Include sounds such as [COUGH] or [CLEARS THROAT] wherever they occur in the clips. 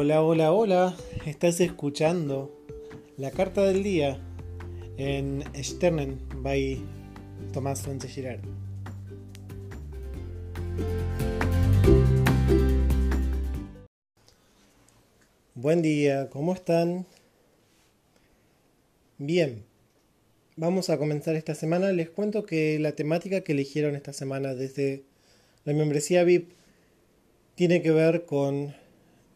Hola, hola, hola. Estás escuchando la carta del día en Sternen by Tomás Sánchez Girard. Buen día, ¿cómo están? Bien, vamos a comenzar esta semana. Les cuento que la temática que eligieron esta semana desde la membresía VIP tiene que ver con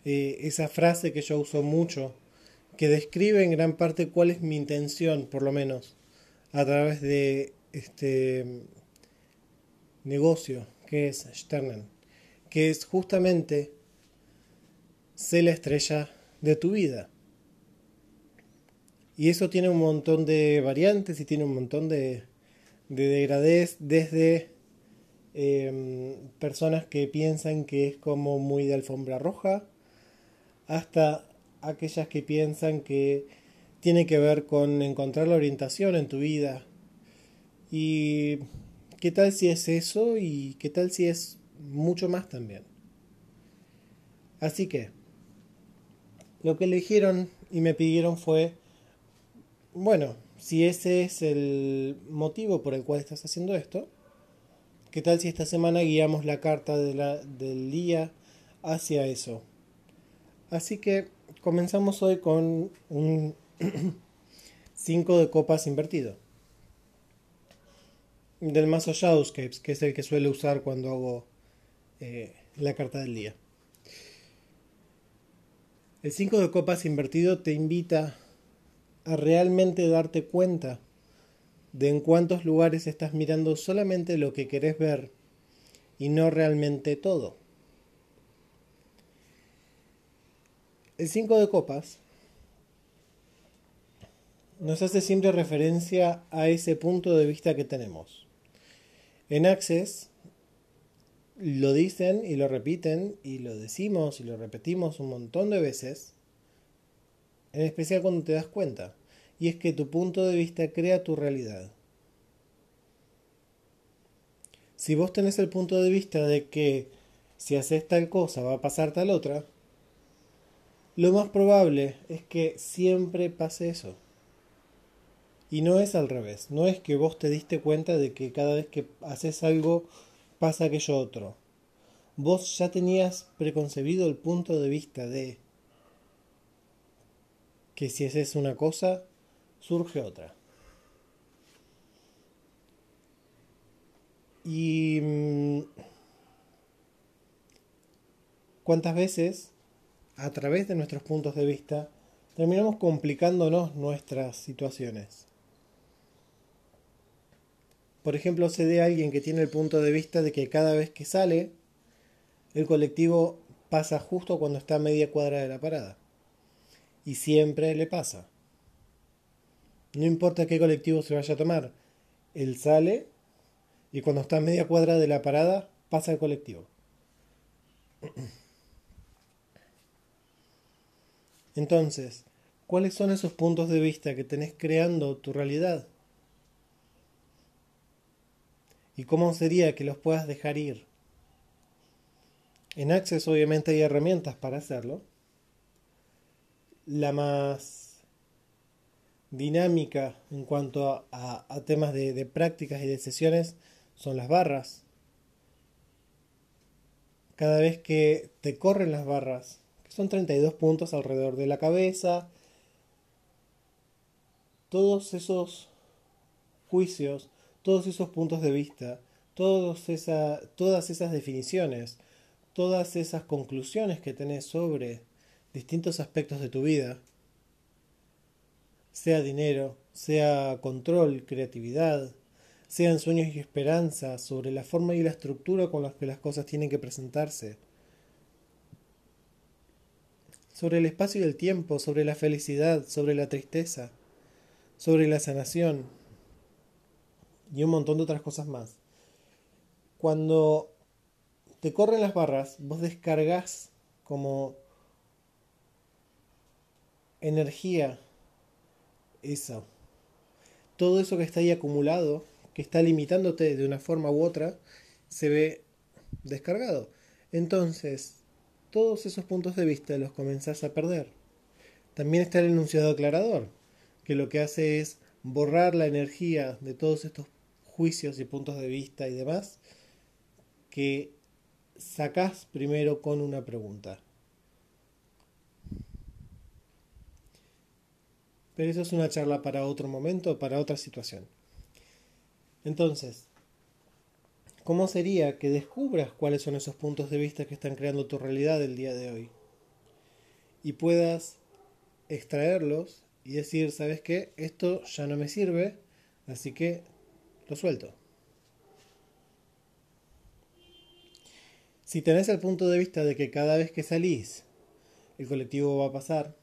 eh, esa frase que yo uso mucho, que describe en gran parte cuál es mi intención, por lo menos, a través de este negocio que es Sternen, que es justamente sé la estrella de tu vida. Y eso tiene un montón de variantes y tiene un montón de, de degradez desde em, personas que piensan que es como muy de alfombra roja hasta aquellas que piensan que tiene que ver con encontrar la orientación en tu vida. ¿Y qué tal si es eso y qué tal si es mucho más también? Así que, lo que eligieron y me pidieron fue, bueno, si ese es el motivo por el cual estás haciendo esto, ¿qué tal si esta semana guiamos la carta de la, del día hacia eso? Así que comenzamos hoy con un [CLEARS THROAT] 5 de copas invertido. Del mazo Shadowscapes, que es el que suelo usar cuando hago eh, la carta del día. El 5 de copas invertido te invita a realmente darte cuenta de en cuántos lugares estás mirando solamente lo que querés ver y no realmente todo. El 5 de copas nos hace siempre referencia a ese punto de vista que tenemos. En Access lo dicen y lo repiten y lo decimos y lo repetimos un montón de veces, en especial cuando te das cuenta, y es que tu punto de vista crea tu realidad. Si vos tenés el punto de vista de que si haces tal cosa va a pasar tal otra, lo más probable es que siempre pase eso. Y no es al revés, no es que vos te diste cuenta de que cada vez que haces algo pasa aquello otro. Vos ya tenías preconcebido el punto de vista de que si haces una cosa, surge otra. Y mm, cuántas veces, a través de nuestros puntos de vista, terminamos complicándonos nuestras situaciones. Por ejemplo, se de alguien que tiene el punto de vista de que cada vez que sale, el colectivo pasa justo cuando está a media cuadra de la parada. Y siempre le pasa. No importa qué colectivo se vaya a tomar, él sale y cuando está a media cuadra de la parada, pasa el colectivo. [CLEARS THROAT] Entonces, ¿cuáles son esos puntos de vista que tenés creando tu realidad? ¿Y cómo sería que los puedas dejar ir? En Access obviamente hay herramientas para hacerlo. La más dinámica en cuanto a, temas de, de prácticas y de sesiones son las barras. Cada vez que te corren las barras, son 32 puntos alrededor de la cabeza, todos esos juicios todos esos puntos de vista, todas esas definiciones, todas esas conclusiones que tenés sobre distintos aspectos de tu vida, sea dinero, sea control, creatividad, sean sueños y esperanzas, sobre la forma y la estructura con las que las cosas tienen que presentarse, sobre el espacio y el tiempo, sobre la felicidad, sobre la tristeza, sobre la sanación, y un montón de otras cosas más. Cuando te corren las barras, vos descargas como energía eso. Todo eso que está ahí acumulado, que está limitándote de una forma u otra, se ve descargado. Entonces, todos esos puntos de vista los comenzás a perder. También está el enunciado aclarador, que lo que hace es borrar la energía de todos estos juicios y puntos de vista y demás que sacás primero con una pregunta. Pero eso es una charla para otro momento, para otra situación. Entonces, ¿cómo sería que descubras cuáles son esos puntos de vista que están creando tu realidad el día de hoy? Y puedas extraerlos y decir, ¿sabes qué? Esto ya no me sirve, así que lo suelto. Si tenés el punto de vista de que cada vez que salís, el colectivo va a pasar,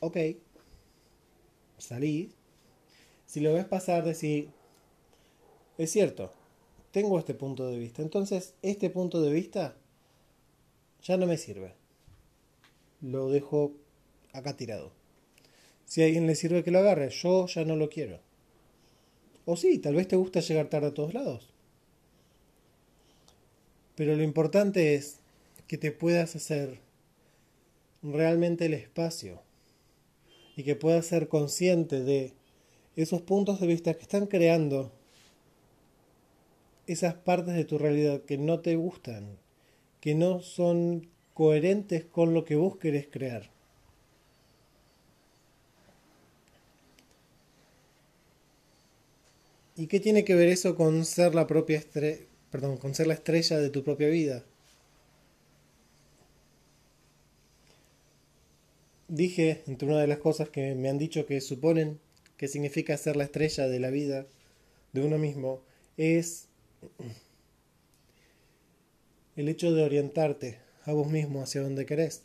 ok, salís. Si lo ves pasar, decís, es cierto, tengo este punto de vista. Entonces, este punto de vista ya no me sirve. Lo dejo acá tirado. Si a alguien le sirve que lo agarre, yo ya no lo quiero. O sí, tal vez te gusta llegar tarde a todos lados. Pero lo importante es que te puedas hacer realmente el espacio y que puedas ser consciente de esos puntos de vista que están creando esas partes de tu realidad que no te gustan, que no son coherentes con lo que vos querés crear. ¿Y qué tiene que ver eso con ser la propia estrella, perdón, con ser la estrella de tu propia vida? Dije, entre una de las cosas que me han dicho que suponen que significa ser la estrella de la vida de uno mismo, es el hecho de orientarte a vos mismo hacia donde querés.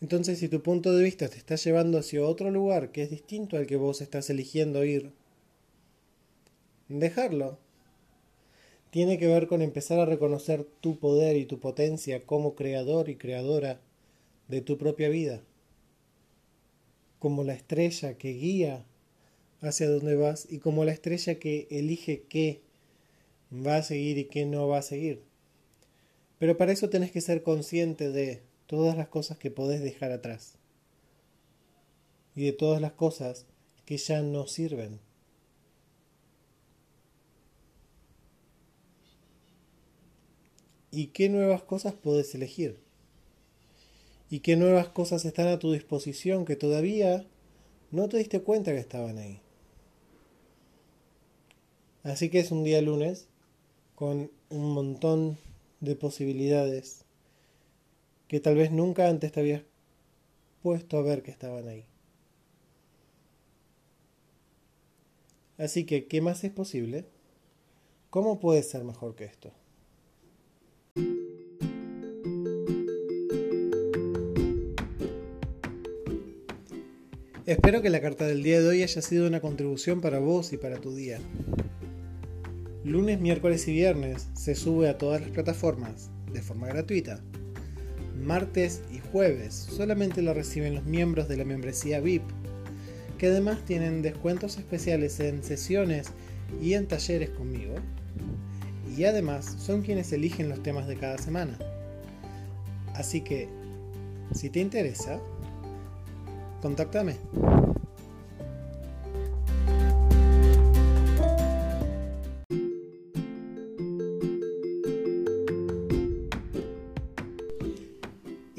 Entonces, si tu punto de vista te está llevando hacia otro lugar que es distinto al que vos estás eligiendo ir, dejarlo. Tiene que ver con empezar a reconocer tu poder y tu potencia como creador y creadora de tu propia vida, como la estrella que guía hacia donde vas y como la estrella que elige qué va a seguir y qué no va a seguir. Pero para eso tenés que ser consciente de todas las cosas que podés dejar atrás y de todas las cosas que ya no sirven. ¿Y qué nuevas cosas puedes elegir? ¿Y qué nuevas cosas están a tu disposición que todavía no te diste cuenta que estaban ahí? Así que es un día lunes con un montón de posibilidades que tal vez nunca antes te habías puesto a ver que estaban ahí. Así que, ¿qué más es posible? ¿Cómo puede ser mejor que esto? Espero que la carta del día de hoy haya sido una contribución para vos y para tu día. Lunes, miércoles y viernes se sube a todas las plataformas de forma gratuita. Martes y jueves solamente lo reciben los miembros de la membresía VIP, que además tienen descuentos especiales en sesiones y en talleres conmigo. Y además son quienes eligen los temas de cada semana. Así que, si te interesa, contáctame.